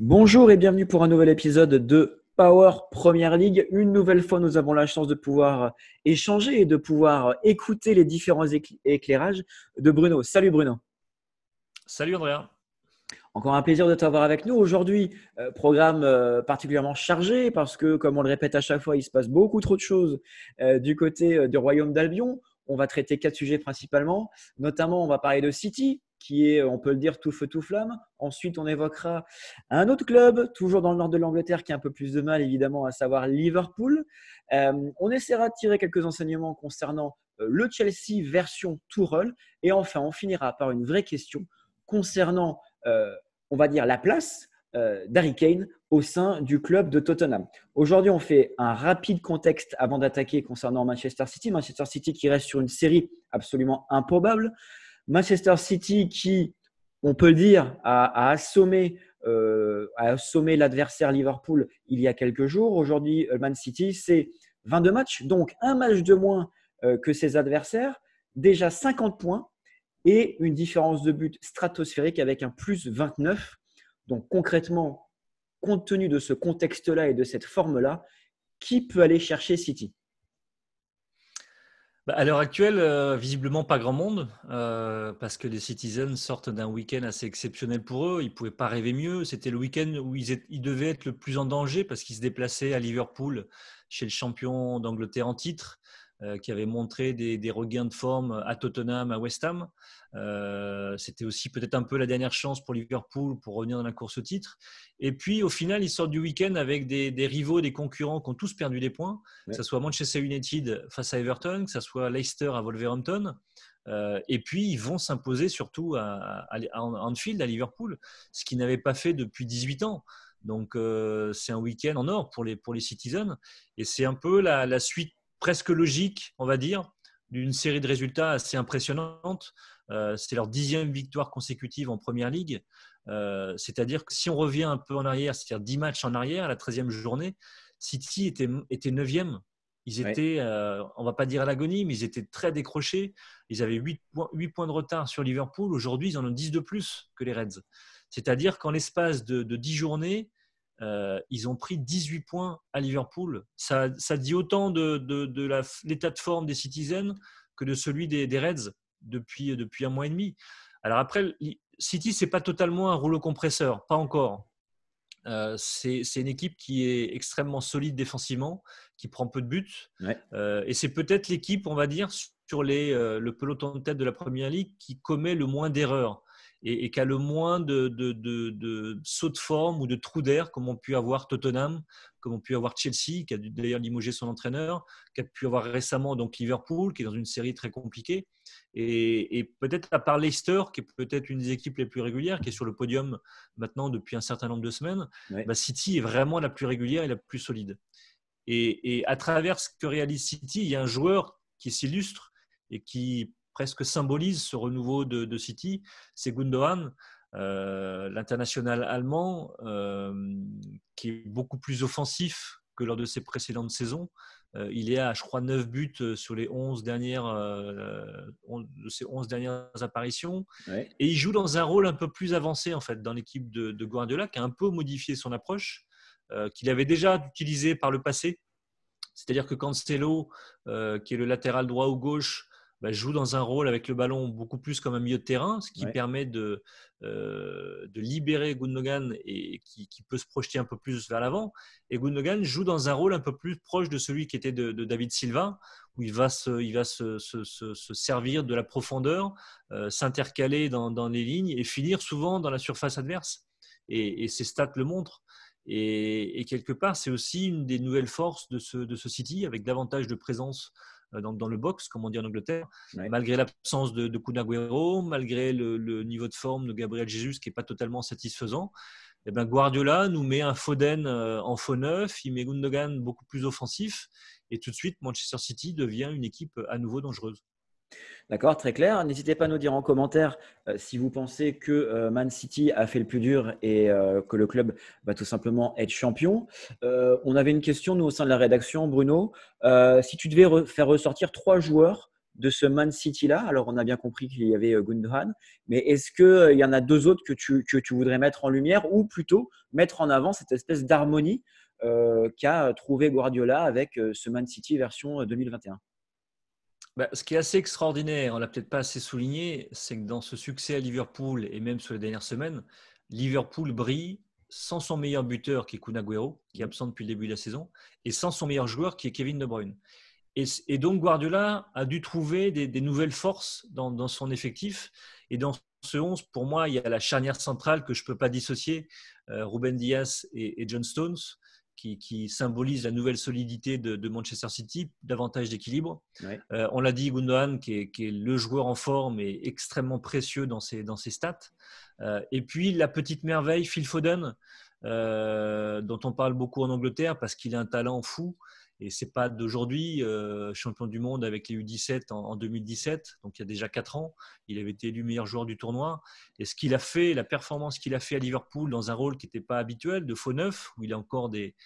Bonjour et bienvenue pour un nouvel épisode de Power Première League. Une nouvelle fois, nous avons la chance de pouvoir échanger et de pouvoir écouter les différents éclairages de Bruno. Salut Bruno. Salut Andrea. Encore un plaisir de t'avoir avec nous. Aujourd'hui, euh, programme euh, particulièrement chargé parce que, comme on le répète à chaque fois, il se passe beaucoup trop de choses euh, du côté du royaume d'Albion. On va traiter quatre sujets principalement. Notamment, on va parler de City, qui est, on peut le dire, tout feu, tout flamme. Ensuite, on évoquera un autre club, toujours dans le nord de l'Angleterre, qui a un peu plus de mal, évidemment, à savoir Liverpool. Euh, on essaiera de tirer quelques enseignements concernant euh, le Chelsea version Tourelle. Et enfin, on finira par une vraie question concernant, euh, on va dire, la place d'Harry Kane au sein du club de Tottenham. Aujourd'hui, on fait un rapide contexte avant d'attaquer concernant Manchester City. Manchester City qui reste sur une série absolument improbable. Manchester City qui, on peut le dire, a, assommé, euh, l'adversaire Liverpool il y a quelques jours. Aujourd'hui, euh, Man City, c'est 22 matchs, donc un match de moins euh, que ses adversaires, déjà 50 points et une différence de but stratosphérique avec un plus 29. Donc concrètement, compte tenu de ce contexte-là et de cette forme-là, qui peut aller chercher City? À l'heure actuelle, euh, visiblement pas grand monde, euh, parce que les Citizens sortent d'un week-end assez exceptionnel pour eux. Ils ne pouvaient pas rêver mieux. C'était le week-end où ils, devaient être le plus en danger parce qu'ils se déplaçaient à Liverpool chez le champion d'Angleterre en titre. Euh, qui avait montré des, regains de forme à Tottenham, à West Ham. Euh, c'était aussi peut-être un peu la dernière chance pour Liverpool pour revenir dans la course au titre. Et puis au final, ils sortent du week-end avec des, rivaux, des concurrents qui ont tous perdu des points, que ce soit Manchester United face à Everton, que ce soit Leicester à Wolverhampton. Euh, et puis, ils vont s'imposer surtout à, Anfield, à Liverpool, ce qu'ils n'avaient pas fait depuis 18 ans. Donc, c'est un week-end en or pour les, pour les Citizens. Et c'est un peu la, la suite presque logique, on va dire, d'une série de résultats assez impressionnante. Euh, c'est leur dixième victoire consécutive en Première Ligue. Euh, c'est-à-dire que si on revient un peu en arrière, c'est-à-dire dix matchs en arrière, à la 13e journée, City était, était 9e. Ils étaient, euh, on va pas dire à l'agonie, mais ils étaient très décrochés. Ils avaient 8 points, 8 points de retard sur Liverpool. Aujourd'hui, ils en ont 10 de plus que les Reds. C'est-à-dire qu'en l'espace de, de 10 journées, euh, ils ont pris 18 points à Liverpool. Ça, dit autant de, l'état de forme des Citizens que de celui des, Reds depuis, depuis un mois et demi. Alors après, City, c'est pas totalement un rouleau compresseur, pas encore. Euh, c'est une équipe qui est extrêmement solide défensivement, qui prend peu de buts. Euh, et c'est peut-être l'équipe, on va dire, sur les, le peloton de tête de la Première Ligue qui commet le moins d'erreurs et, et qui a le moins de, de, de, sauts de forme ou de trous d'air, comme ont pu avoir Tottenham, comme ont pu avoir Chelsea, qui a d'ailleurs limogé son entraîneur, qui a pu avoir récemment donc Liverpool, qui est dans une série très compliquée. Et, et peut-être à part Leicester, qui est peut-être une des équipes les plus régulières, qui est sur le podium maintenant depuis un certain nombre de semaines, bah City est vraiment la plus régulière et la plus solide. Et, et à travers ce que réalise City, il y a un joueur qui s'illustre et qui presque symbolise ce renouveau de, City, c'est Gundogan, euh, l'international allemand, euh, qui est beaucoup plus offensif que lors de ses précédentes saisons. Euh, il est à, je crois, 9 buts sur les 11 dernières, de ses 11 dernières apparitions. Et il joue dans un rôle un peu plus avancé, en fait, dans l'équipe de, de, Guardiola, qui a un peu modifié son approche, qu'il avait déjà utilisé par le passé. C'est-à-dire que Cancelo, qui est le latéral droit ou gauche, bah, joue dans un rôle avec le ballon beaucoup plus comme un milieu de terrain, ce qui permet de, euh, de libérer Gundogan et qui, peut se projeter un peu plus vers l'avant. Et Gundogan joue dans un rôle un peu plus proche de celui qui était de, David Silva, où il va se, il va se, se, servir de la profondeur, euh, s'intercaler dans, dans, les lignes et finir souvent dans la surface adverse. Et, et ses stats le montrent. Et, et quelque part, c'est aussi une des nouvelles forces de ce, de ce City, avec davantage de présence dans, dans, le box, comme on dit en Angleterre, malgré l'absence de, de malgré le, niveau de forme de Gabriel Jesus qui n'est pas totalement satisfaisant. Eh ben Guardiola nous met un Foden euh, en faux neuf, il met Gundogan beaucoup plus offensif, et tout de suite Manchester City devient une équipe à nouveau dangereuse. D'accord, très clair. N'hésitez pas à nous dire en commentaire euh, si vous pensez que euh, Man City a fait le plus dur et euh, que le club va tout simplement être champion. on avait une question, nous, au sein de la rédaction, Bruno. si tu devais faire ressortir trois joueurs de ce Man City-là Alors, on a bien compris qu'il y avait Gundogan, mais est-ce qu'il y en a deux autres que tu, que tu voudrais mettre en lumière ou plutôt mettre en avant cette espèce d'harmonie qu'a trouvé Guardiola avec ce Man City version 2021 bah, ce qui est assez extraordinaire, on l'a peut-être pas assez souligné, c'est que dans ce succès à Liverpool et même sur les dernières semaines, Liverpool brille sans son meilleur buteur qui est Kun Agüero, qui est absent depuis le début de la saison, et sans son meilleur joueur qui est Kevin De Bruyne. Et, donc Guardiola a dû trouver des, nouvelles forces dans, son effectif. Et dans ce 11, pour moi, il y a la charnière centrale que je ne peux pas dissocier, euh, Ruben Diaz et, John Stones qui, symbolise la nouvelle solidité de, Manchester City, davantage d'équilibre. Euh, on l'a dit, Gundogan, qui est, le joueur en forme et extrêmement précieux dans ses, dans ses stats. Euh, et puis la petite merveille, Phil Foden, euh, dont on parle beaucoup en Angleterre parce qu'il a un talent fou. Et c'est pas d'aujourd'hui, champion du monde avec les U17 en, 2017, donc il y a déjà 4 ans. Il avait été élu meilleur joueur du tournoi. Et ce qu'il a fait, la performance qu'il a fait à Liverpool dans un rôle qui n'était pas habituel, de faux neuf, où il a encore des.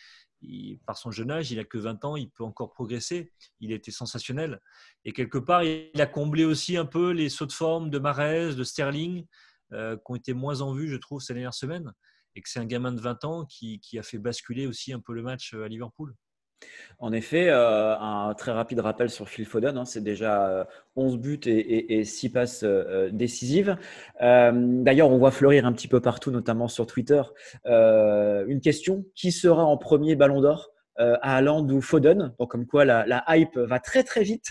par son jeune âge, il a que 20 ans, il peut encore progresser. Il a été sensationnel. Et quelque part, il a comblé aussi un peu les sauts de forme de Mares, de Sterling, qui ont été moins en vue, je trouve, ces dernières semaines. Et que c'est un gamin de 20 ans qui a fait basculer aussi un peu le match à Liverpool. En effet, euh, un très rapide rappel sur Phil Foden, hein, c'est déjà 11 euh, buts et, 6 passes euh, décisives. D'ailleurs, on voit fleurir un petit peu partout, notamment sur Twitter, une question qui sera en premier ballon d'or à Haaland ou Foden? Comme quoi, la, hype va très très vite.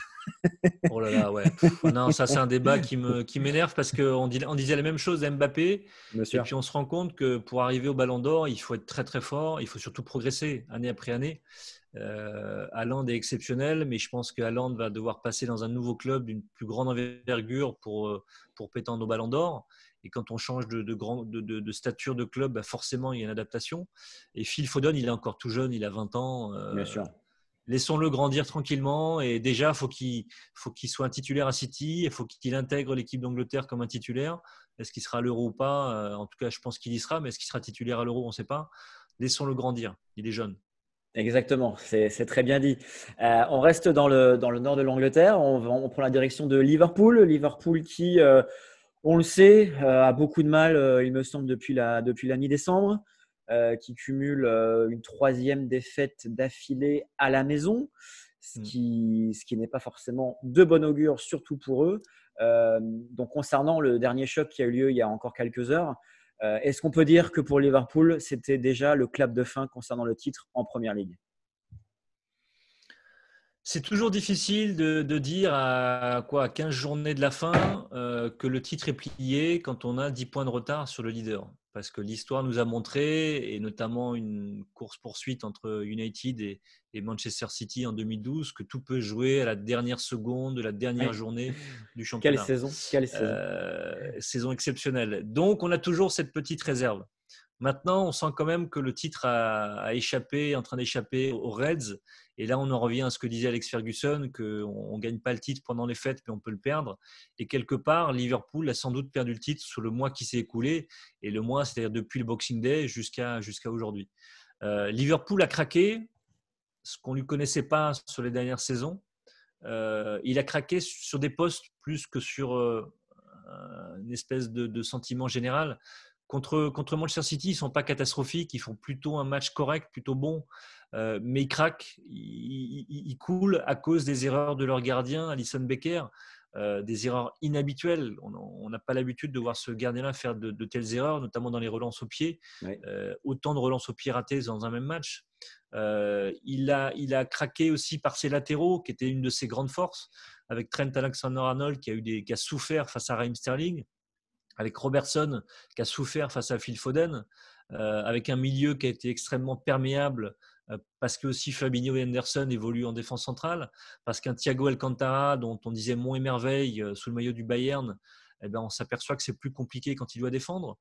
oh là là, ouais. non, ça c'est un débat qui m'énerve parce qu'on on disait la même chose à Mbappé. Et puis on se rend compte que pour arriver au Ballon d'Or, il faut être très très fort, il faut surtout progresser année après année. Euh, est exceptionnel, mais je pense que va devoir passer dans un nouveau club d'une plus grande envergure pour, euh, pour pétendre au ballon d'or. Et quand on change de, de, grand, de, de, stature de club, bah, forcément, il y a une adaptation. Et Phil Foden, il est encore tout jeune, il a 20 ans. Euh, Bien sûr. Laissons-le grandir tranquillement. Et déjà, faut il faut qu'il soit un titulaire à City. Il faut qu'il intègre l'équipe d'Angleterre comme un titulaire. Est-ce qu'il sera à l'euro ou pas? Euh, En tout cas, je pense qu'il y sera. Mais est-ce qu'il sera titulaire à l'euro? On ne sait pas. Laissons-le grandir. Il est jeune. Exactement, c'est très bien dit. Euh, on reste dans le, dans le nord de l'Angleterre, on, on, prend la direction de Liverpool. Liverpool qui, euh, on le sait, euh, a beaucoup de mal, il me semble, depuis la, depuis la mi-décembre, qui cumule une troisième défaite d'affilée à la maison, ce mm. qui, ce qui n'est pas forcément de bon augure, surtout pour eux. donc concernant le dernier choc qui a eu lieu il y a encore quelques heures, est-ce qu'on peut dire que pour Liverpool, c'était déjà le clap de fin concernant le titre en Première Ligue? C'est toujours difficile de, dire à quoi 15 journées de la fin euh, que le titre est plié quand on a 10 points de retard sur le leader parce que l'histoire nous a montré, et notamment une course-poursuite entre United et, Manchester City en 2012, que tout peut jouer à la dernière seconde de la dernière journée du championnat. Quelle saison, Quelle saison. Euh, saison exceptionnelle. Donc, on a toujours cette petite réserve. Maintenant, on sent quand même que le titre a, échappé, est en train d'échapper aux Reds. Et là, on en revient à ce que disait Alex Ferguson, qu'on ne gagne pas le titre pendant les fêtes, mais on peut le perdre. Et quelque part, Liverpool a sans doute perdu le titre sur le mois qui s'est écoulé. Et le mois, c'est-à-dire depuis le Boxing Day jusqu'à jusqu'à aujourd'hui. Euh, Liverpool a craqué, ce qu'on ne lui connaissait pas sur les dernières saisons. Euh, il a craqué sur des postes plus que sur euh, une espèce de sentiment général. Contre, contre Manchester City, ils ne sont pas catastrophiques, ils font plutôt un match correct, plutôt bon, euh, mais ils craquent, ils, coulent à cause des erreurs de leur gardien, Alison Becker, euh, des erreurs inhabituelles. On n'a pas l'habitude de voir ce gardien-là faire de, telles erreurs, notamment dans les relances au pied. Euh, autant de relances au pied ratées dans un même match. il, a, il a craqué aussi par ses latéraux, qui était une de ses grandes forces, avec Trent Alexander-Arnold qui a, eu des, qui a souffert face à Raheem Sterling avec Robertson qui a souffert face à Phil Foden, euh, avec un milieu qui a été extrêmement perméable euh, parce que aussi Fabinho et Anderson évoluent en défense centrale, parce qu'un Thiago Alcantara dont on disait mon émerveille euh, sous le maillot du Bayern, eh ben, on s'aperçoit que c'est plus compliqué quand il doit défendre.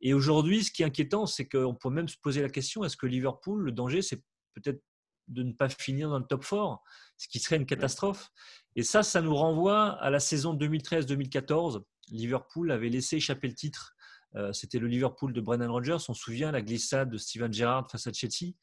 Et aujourd'hui, ce qui est inquiétant, c'est qu'on peut même se poser la question est-ce que Liverpool, le danger, c'est peut-être de ne pas finir dans le top 4, ce qui serait une catastrophe. Et ça, ça nous renvoie à la saison 2013-2014 Liverpool avait laissé échapper le titre. Euh, c'était le Liverpool de Brendan Rodgers. On se souvient la glissade de Steven Gerrard face à Chelsea.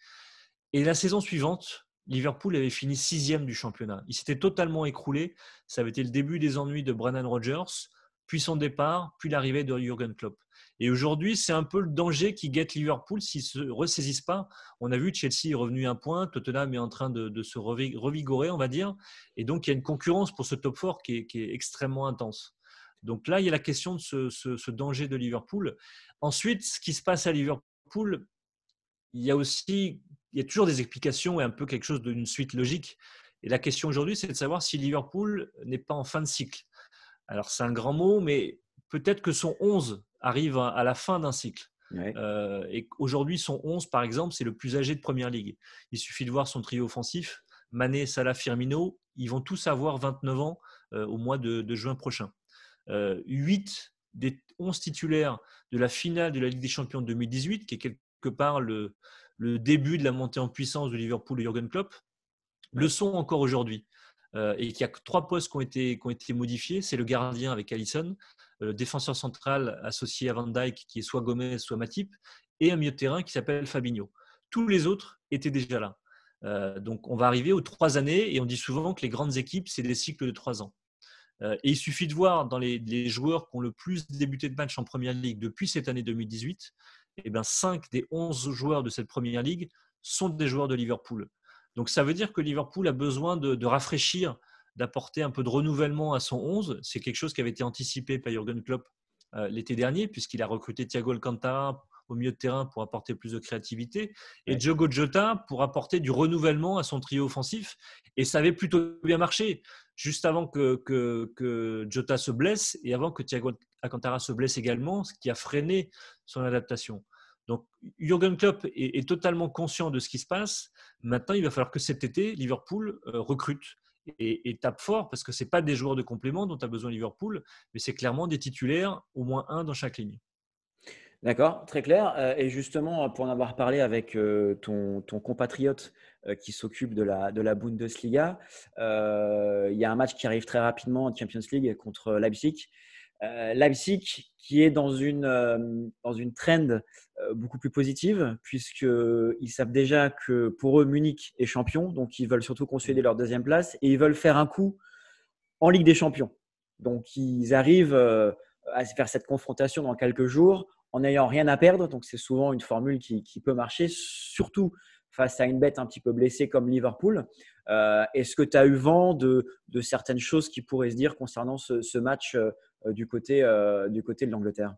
Et la saison suivante, Liverpool avait fini sixième du championnat. Il s'était totalement écroulé. Ça avait été le début des ennuis de Brennan Rodgers, puis son départ, puis l'arrivée de Jurgen Klopp. Et aujourd'hui, c'est un peu le danger qui guette Liverpool s'ils ne se ressaisissent pas. On a vu Chelsea est revenu un point, Tottenham est en train de, se revigorer, on va dire. Et donc, il y a une concurrence pour ce top 4 qui est, extrêmement intense. Donc là, il y a la question de ce, danger de Liverpool. Ensuite, ce qui se passe à Liverpool, il y a aussi, il y a toujours des explications et un peu quelque chose d'une suite logique. Et la question aujourd'hui, c'est de savoir si Liverpool n'est pas en fin de cycle. Alors, c'est un grand mot, mais peut-être que son 11 arrive à la fin d'un cycle. Euh, et aujourd'hui, son 11, par exemple, c'est le plus âgé de Première Ligue. Il suffit de voir son trio offensif. Mané, Salah, Firmino, ils vont tous avoir 29 ans euh, au mois de, juin prochain. Euh, 8 des 11 titulaires de la finale de la Ligue des Champions de 2018, qui est quelque part le, le début de la montée en puissance de Liverpool et Jurgen Klopp, le sont encore aujourd'hui. Euh, et qu'il y a trois postes qui ont été, qui ont été modifiés. C'est le gardien avec Allison, le euh, défenseur central associé à Van Dyke, qui est soit Gomez, soit Matip, et un milieu de terrain qui s'appelle Fabinho. Tous les autres étaient déjà là. Euh, donc on va arriver aux trois années, et on dit souvent que les grandes équipes, c'est des cycles de trois ans. Et il suffit de voir dans les, joueurs qui ont le plus débuté de match en Première Ligue depuis cette année 2018, et bien 5 des 11 joueurs de cette Première Ligue sont des joueurs de Liverpool. Donc ça veut dire que Liverpool a besoin de, rafraîchir, d'apporter un peu de renouvellement à son 11. C'est quelque chose qui avait été anticipé par Jurgen Klopp euh, l'été dernier, puisqu'il a recruté Thiago Alcantara au milieu de terrain pour apporter plus de créativité, et Diogo Jota pour apporter du renouvellement à son trio offensif. Et ça avait plutôt bien marché, juste avant que, que, Jota se blesse et avant que Thiago Alcantara se blesse également, ce qui a freiné son adaptation. Donc, Jurgen Klopp est, totalement conscient de ce qui se passe. Maintenant, il va falloir que cet été, Liverpool euh, recrute et, tape fort parce que ce n'est pas des joueurs de complément dont a besoin Liverpool, mais c'est clairement des titulaires, au moins un dans chaque ligne. D'accord, très clair. Euh, et justement, pour en avoir parlé avec euh, ton, compatriote qui s'occupe de la, de la Bundesliga, il y a un match qui arrive très rapidement en Champions League contre Leipzig. Euh, Leipzig qui est dans une, euh, dans une trend euh, beaucoup plus positive, puisqu'ils savent déjà que pour eux, Munich est champion, donc ils veulent surtout consolider leur deuxième place et ils veulent faire un coup en Ligue des Champions. Donc ils arrivent à faire cette confrontation dans quelques jours en n'ayant rien à perdre. Donc c'est souvent une formule qui, qui, peut marcher, surtout face à une bête un petit peu blessée comme Liverpool. Est-ce que tu as eu vent de, de, certaines choses qui pourraient se dire concernant ce, ce match euh, du, côté, euh, du côté de l'Angleterre?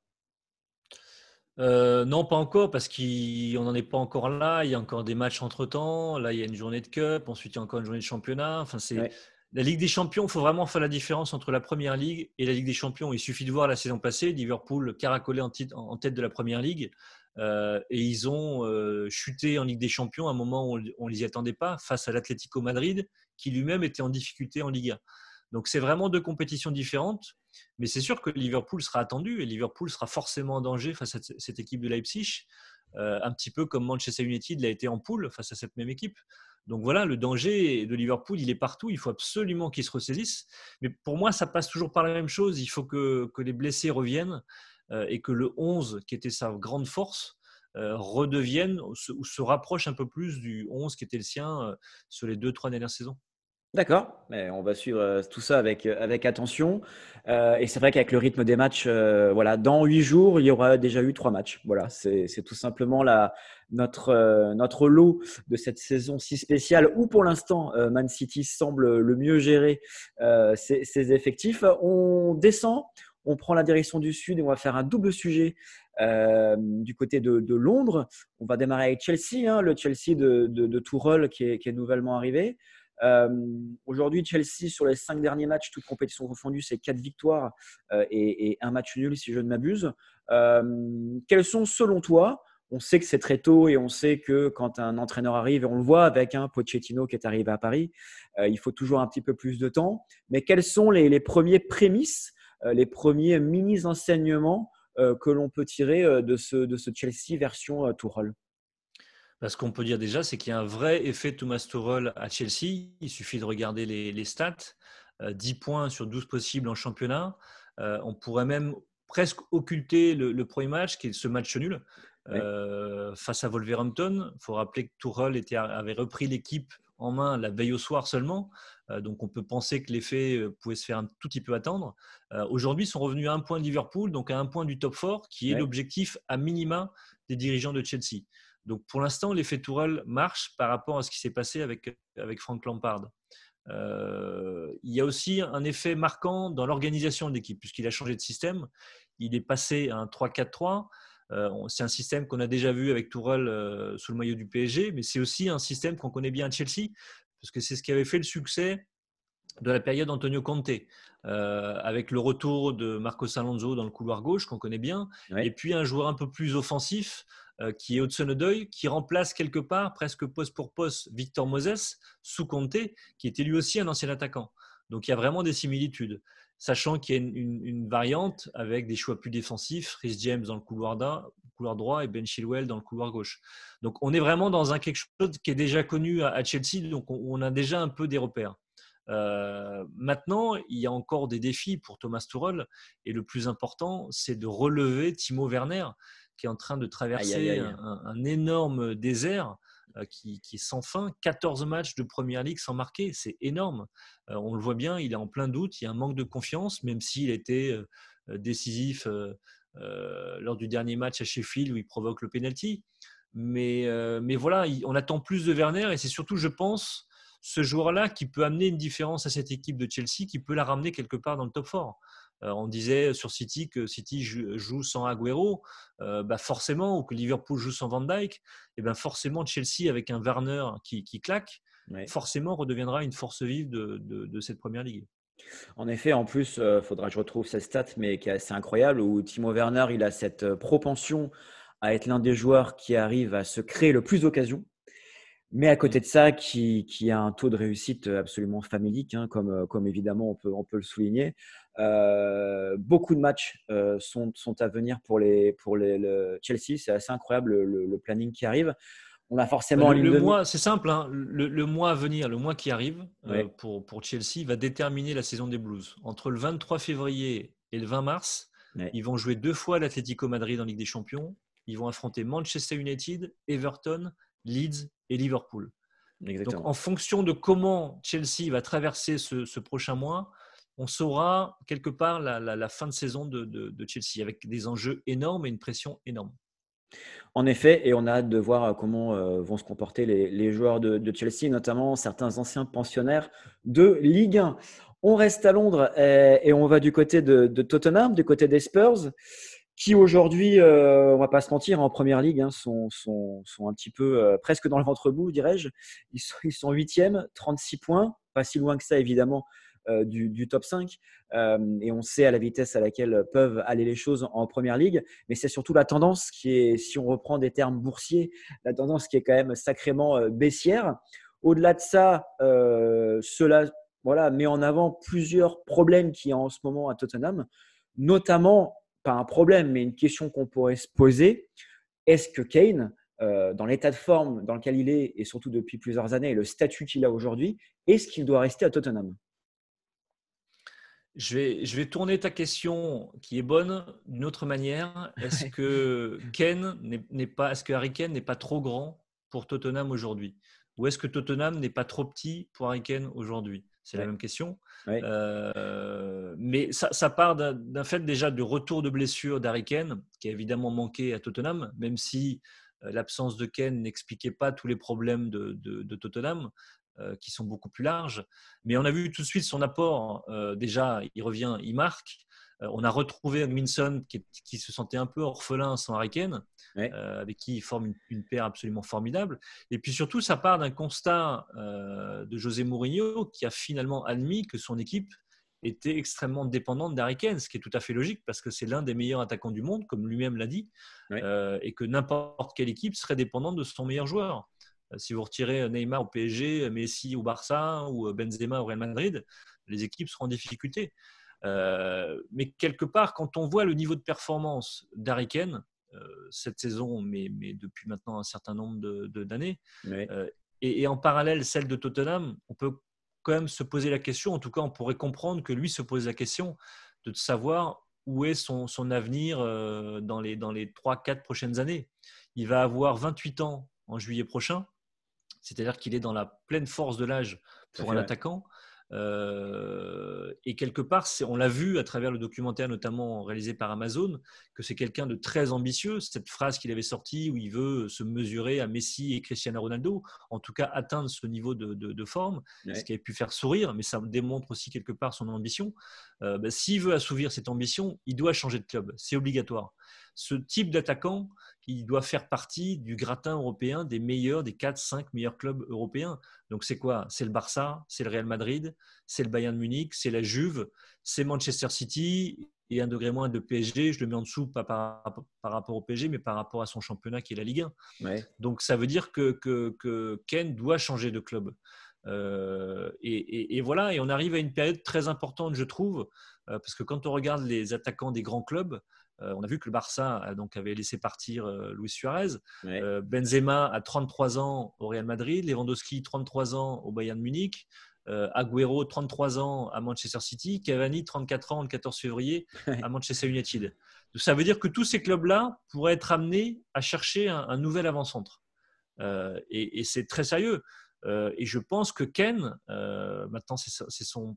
Euh, non, pas encore, parce qu'on n'en est pas encore là. Il y a encore des matchs entre-temps. Là, il y a une journée de Cup. Ensuite, il y a encore une journée de championnat. Enfin, c'est La Ligue des Champions, il faut vraiment faire la différence entre la Première Ligue et la Ligue des Champions. Il suffit de voir la saison passée, Liverpool caracolé en, tête de la Première Ligue. et ils ont chuté en Ligue des Champions à un moment où on ne les y attendait pas, face à l'Atlético Madrid, qui lui-même était en difficulté en Ligue 1. Donc c'est vraiment deux compétitions différentes, mais c'est sûr que Liverpool sera attendu et Liverpool sera forcément en danger face à cette équipe de Leipzig, euh, un petit peu comme Manchester United l'a été en poule face à cette même équipe. Donc voilà, le danger de Liverpool, il est partout. Il faut absolument qu'il se ressaisisse. Mais pour moi, ça passe toujours par la même chose. Il faut que, les blessés reviennent euh, et que le 11, qui était sa grande force, euh, redevienne ou se, rapproche un peu plus du 11 qui était le sien sur les deux, trois dernières saisons. D'accord, on va suivre euh, tout ça avec, euh, avec attention. Euh, et c'est vrai qu'avec le rythme des matchs, voilà, dans huit jours, il y aura déjà eu trois matchs. Voilà, c'est tout simplement la, notre, notre lot de cette saison si spéciale où pour l'instant Man City semble le mieux gérer ses, effectifs. On descend, on prend la direction du sud et on va faire un double sujet du côté de, Londres. On va démarrer avec Chelsea, hein, le Chelsea de, de, qui est nouvellement arrivé. Euh, aujourd'hui, Chelsea, sur les cinq derniers matchs, toutes compétitions confondues, c'est quatre victoires euh, et, un match nul, si je ne m'abuse. Euh, quels sont, selon toi, on sait que c'est très tôt et on sait que quand un entraîneur arrive, et on le voit avec un Pochettino qui est arrivé à Paris, il faut toujours un petit peu plus de temps. Mais quels sont les, premiers prémices, les premiers mini-enseignements que l'on peut tirer de ce, de ce Chelsea version Tourelle ce qu'on peut dire déjà, c'est qu'il y a un vrai effet Thomas Tuchel à Chelsea. Il suffit de regarder les, stats. 10 euh, points sur 12 possibles en championnat. Euh, on pourrait même presque occulter le, premier match, qui est ce match nul, euh, face à Wolverhampton. Il faut rappeler que Tuchel était, avait repris l'équipe en main la veille au soir seulement. donc on peut penser que l'effet pouvait se faire un tout petit peu attendre. Aujourd'hui, ils sont revenus à un point de Liverpool, donc à un point du top 4, qui est l'objectif à minima des dirigeants de Chelsea. Donc pour l'instant, l'effet Tourelle marche par rapport à ce qui s'est passé avec, avec Frank Lampard. Euh, il y a aussi un effet marquant dans l'organisation de l'équipe, puisqu'il a changé de système. Il est passé à un 3-4-3. Euh, c'est un système qu'on a déjà vu avec Tourelle euh, sous le maillot du PSG, mais c'est aussi un système qu'on connaît bien à Chelsea, parce que c'est ce qui avait fait le succès de la période Antonio Conte, avec le retour de Marcos Alonso dans le couloir gauche, qu'on connaît bien, et puis un joueur un peu plus offensif, qui est Hudson-Odoi, qui remplace quelque part, presque poste pour poste, Victor Moses, sous Conte, qui était lui aussi un ancien attaquant. Donc il y a vraiment des similitudes, sachant qu'il y a une, variante avec des choix plus défensifs, Rhys James dans le couloir, droit et Ben Chilwell dans le couloir gauche. Donc on est vraiment dans un quelque chose qui est déjà connu à, Chelsea, donc on, a déjà un peu des repères. Euh, maintenant, il y a encore des défis pour Thomas Tuchel et le plus important, c'est de relever Timo Werner qui est en train de traverser Un, énorme désert euh, qui, est sans fin. 14 matchs de Première Ligue sans marquer, c'est énorme. Euh, on le voit bien, il est en plein doute, il y a un manque de confiance, même s'il était euh, décisif lors du dernier match à Sheffield où il provoque le penalty. Mais, mais voilà, on attend plus de Werner et c'est surtout, je pense, ce joueur-là qui peut amener une différence à cette équipe de Chelsea, qui peut la ramener quelque part dans le top 4. Euh, on disait sur City que City joue sans Agüero, euh, bah forcément, ou que Liverpool joue sans Van Dyke, et ben forcément Chelsea avec un Werner qui, claque, forcément redeviendra une force vive de, cette première ligue. En effet, en plus, il euh, faudra que je retrouve cette stat, mais qui est assez incroyable, où Timo Werner, il a cette propension à être l'un des joueurs qui arrive à se créer le plus d'occasions mais à côté de ça, qui, a un taux de réussite absolument famélique, hein, comme, comme, évidemment on peut, on peut le souligner. Euh, beaucoup de matchs euh, sont, sont, à venir pour, les, pour les, le Chelsea. C'est assez incroyable le, planning qui arrive. On a forcément le, le mois, c'est simple, hein, le, mois à venir, le mois qui arrive euh, pour, pour Chelsea va déterminer la saison des Blues. Entre le 23 février et le 20 mars, ils vont jouer deux fois l'Atlético Madrid en Ligue des Champions. Ils vont affronter Manchester United, Everton, Leeds et Liverpool. Donc, en fonction de comment Chelsea va traverser ce, prochain mois, on saura quelque part la, fin de saison de, Chelsea avec des enjeux énormes et une pression énorme. En effet, et on a hâte de voir euh, comment euh, vont se comporter les, joueurs de, Chelsea, notamment certains anciens pensionnaires de Ligue 1. On reste à Londres et, et on va du côté de, Tottenham, du côté des Spurs qui aujourd'hui, euh, on va pas se mentir, en première ligue, hein, sont, sont, sont, un petit peu euh, presque dans le ventre bout, dirais-je. Ils sont, ils sont 8e, 36 points, pas si loin que ça évidemment euh, du, top 5. Euh, et on sait à la vitesse à laquelle peuvent aller les choses en première ligue. Mais c'est surtout la tendance qui est, si on reprend des termes boursiers, la tendance qui est quand même sacrément baissière. Au-delà de ça, cela voilà, met en avant plusieurs problèmes qu'il y a en ce moment à Tottenham, notamment pas un problème, mais une question qu'on pourrait se poser. Est-ce que Kane, euh, dans l'état de forme dans lequel il est, et surtout depuis plusieurs années, et le statut qu'il a aujourd'hui, est-ce qu'il doit rester à Tottenham? Je vais, je vais tourner ta question qui est bonne d'une autre manière. Est-ce que Ken n'est pas, est-ce que Harry Kane n'est pas trop grand pour Tottenham aujourd'hui? Ou est-ce que Tottenham n'est pas trop petit pour Harry Kane aujourd'hui? C'est la même question. Euh, mais ça, part d'un fait déjà du retour de blessure d'Harry Kane, qui a évidemment manqué à Tottenham, même si euh, l'absence de Kane n'expliquait pas tous les problèmes de, Tottenham, euh, qui sont beaucoup plus larges. Mais on a vu tout de suite son apport. déjà, il revient, il marque. Euh, on a retrouvé Minson qui, se sentait un peu orphelin sans Harry euh, avec qui il forme une, paire absolument formidable. Et puis surtout, ça part d'un constat euh, de José Mourinho qui a finalement admis que son équipe était extrêmement dépendante d'Harry ce qui est tout à fait logique parce que c'est l'un des meilleurs attaquants du monde, comme lui-même l'a dit, et que n'importe quelle équipe serait dépendante de son meilleur joueur. Si vous retirez Neymar au PSG, Messi au Barça ou Benzema au Real Madrid, les équipes seront en difficulté. Euh, mais quelque part, quand on voit le niveau de performance d'Harry euh, cette saison, mais, mais, depuis maintenant un certain nombre d'années, euh, et, en parallèle celle de Tottenham, on peut quand même se poser la question, en tout cas on pourrait comprendre que lui se pose la question de savoir où est son, son avenir dans les, dans les 3-4 prochaines années. Il va avoir 28 ans en juillet prochain. c'est-à-dire qu'il est dans la pleine force de l'âge pour un attaquant. Euh, et quelque part, on l'a vu à travers le documentaire, notamment réalisé par Amazon, que c'est quelqu'un de très ambitieux. Cette phrase qu'il avait sortie où il veut se mesurer à Messi et Cristiano Ronaldo, en tout cas atteindre ce niveau de, forme, ce qui avait pu faire sourire, mais ça démontre aussi quelque part son ambition. Euh, ben, s'il veut assouvir cette ambition, il doit changer de club. C'est obligatoire. Ce type d'attaquant, il doit faire partie du gratin européen des meilleurs, des 4-5 meilleurs clubs européens. Donc c'est quoi? C'est le Barça, c'est le Real Madrid, c'est le Bayern Munich, c'est la Juve, c'est Manchester City et un degré moins de PSG. Je le mets en dessous, pas par, rapport au PSG, mais par rapport à son championnat qui est la Ligue 1. Donc ça veut dire que, que, Ken doit changer de club. Euh, et, voilà, et on arrive à une période très importante, je trouve, euh, parce que quand on regarde les attaquants des grands clubs, on a vu que le Barça donc, avait laissé partir euh, Luis Suarez. Euh, Benzema a 33 ans au Real Madrid, Lewandowski 33 ans au Bayern Munich, Agüero 33 ans à Manchester City, Cavani 34 ans le 14 février à Manchester United. ça veut dire que tous ces clubs-là pourraient être amenés à chercher un, nouvel avant-centre. et, c'est très sérieux. et je pense que Ken, maintenant c'est son,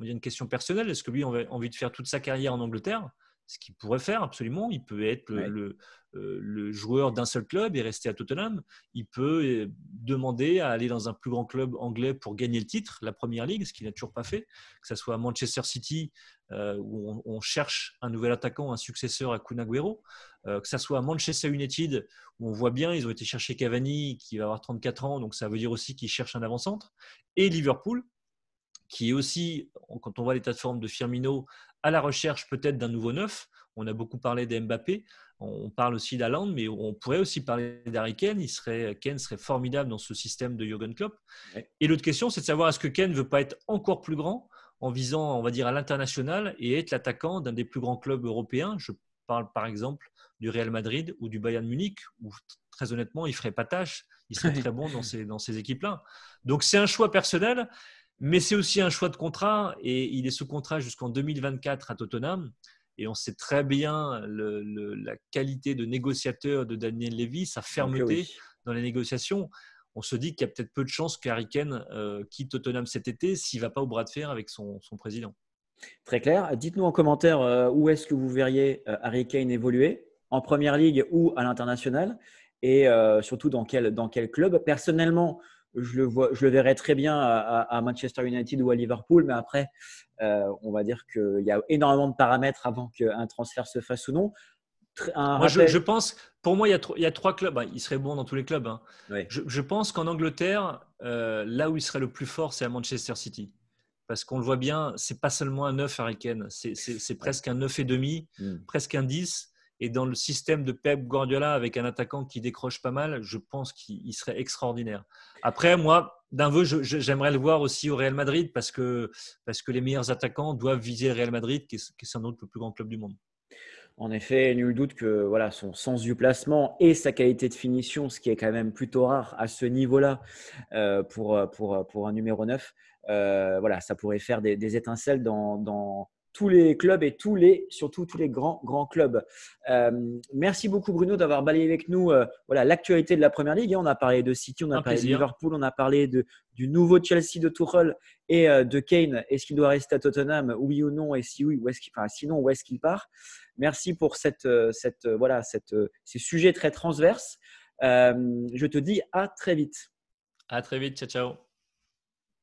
il y a une question personnelle. Est-ce que lui a envie de faire toute sa carrière en Angleterre? Ce qu'il pourrait faire absolument. Il peut être le, euh, le, joueur d'un seul club et rester à Tottenham. Il peut euh, demander à aller dans un plus grand club anglais pour gagner le titre, la Première Ligue, ce qu'il n'a toujours pas fait. Que ce soit à Manchester City, euh, où on, cherche un nouvel attaquant, un successeur à Kun Agüero, que ce soit à Manchester United, où on voit bien, ils ont été chercher Cavani, qui va avoir 34 ans, donc ça veut dire aussi qu'ils cherchent un avant-centre, et Liverpool, qui est aussi, quand on voit l'état de forme de Firmino, à la recherche peut-être d'un nouveau neuf. On a beaucoup parlé d'Mbappé, on parle aussi d'Aland, mais on pourrait aussi parler d'Harry Kane. Il serait, Ken serait formidable dans ce système de Jürgen Klopp. Et l'autre question, c'est de savoir est-ce que Ken ne veut pas être encore plus grand en visant, on va dire, à l'international et être l'attaquant d'un des plus grands clubs européens? Je parle par exemple du Real Madrid ou du Bayern Munich, où très honnêtement, il ferait pas tâche. Il serait très bon dans ces, dans ces équipes-là. Donc c'est un choix personnel. Mais c'est aussi un choix de contrat et il est sous contrat jusqu'en 2024 à Tottenham. Et on sait très bien la qualité de négociateur de Daniel Levy, sa fermeté dans les négociations. On se dit qu'il y a peut-être peu de chances qu'Harry Kane euh, quitte Tottenham cet été s'il ne va pas au bras de fer avec son, président. Très clair. Dites-nous en commentaire euh, où est-ce que vous verriez euh, Harry Kane évoluer, en première ligue ou à l'international, et surtout dans quel, dans quel club? Personnellement, je le, vois, je le verrais très bien à, Manchester United ou à Liverpool, mais après, euh, on va dire qu'il y a énormément de paramètres avant qu'un transfert se fasse ou non. je, pense, pour moi, il y a, il y a trois clubs. Bah, il serait bon dans tous les clubs. Hein. Je, pense qu'en Angleterre, euh, là où il serait le plus fort, c'est à Manchester City. Parce qu'on le voit bien, c'est pas seulement un 9 Hurricane, c'est presque un 9,5, et demi, hmm. presque un 10. Et dans le système de Pep Guardiola, avec un attaquant qui décroche pas mal, je pense qu'il serait extraordinaire. Après, moi, d'un vœu, j'aimerais le voir aussi au Real Madrid parce que, parce que les meilleurs attaquants doivent viser le Real Madrid, qui est, sans doute le plus grand club du monde. En effet, nul doute que voilà, son sens du placement et sa qualité de finition, ce qui est quand même plutôt rare à ce niveau-là euh, pour, pour, pour, un numéro 9, euh, voilà, ça pourrait faire des, des étincelles dans, dans, tous les clubs et tous les, surtout tous les grands, grands clubs. Euh, merci beaucoup Bruno d'avoir balayé avec nous euh, voilà, l'actualité de la Première Ligue. On a parlé de City, on a parlé de Liverpool, on a parlé de, du nouveau Chelsea de Tuchel et euh, de Kane. Est-ce qu'il doit rester à Tottenham, oui ou non? Et si oui, où est-ce qu'il, enfin, sinon, où est-ce qu'il part? Merci pour cette, cette, voilà, cette, ces sujets très transverses. je te dis à très vite. À très vite. Ciao, ciao.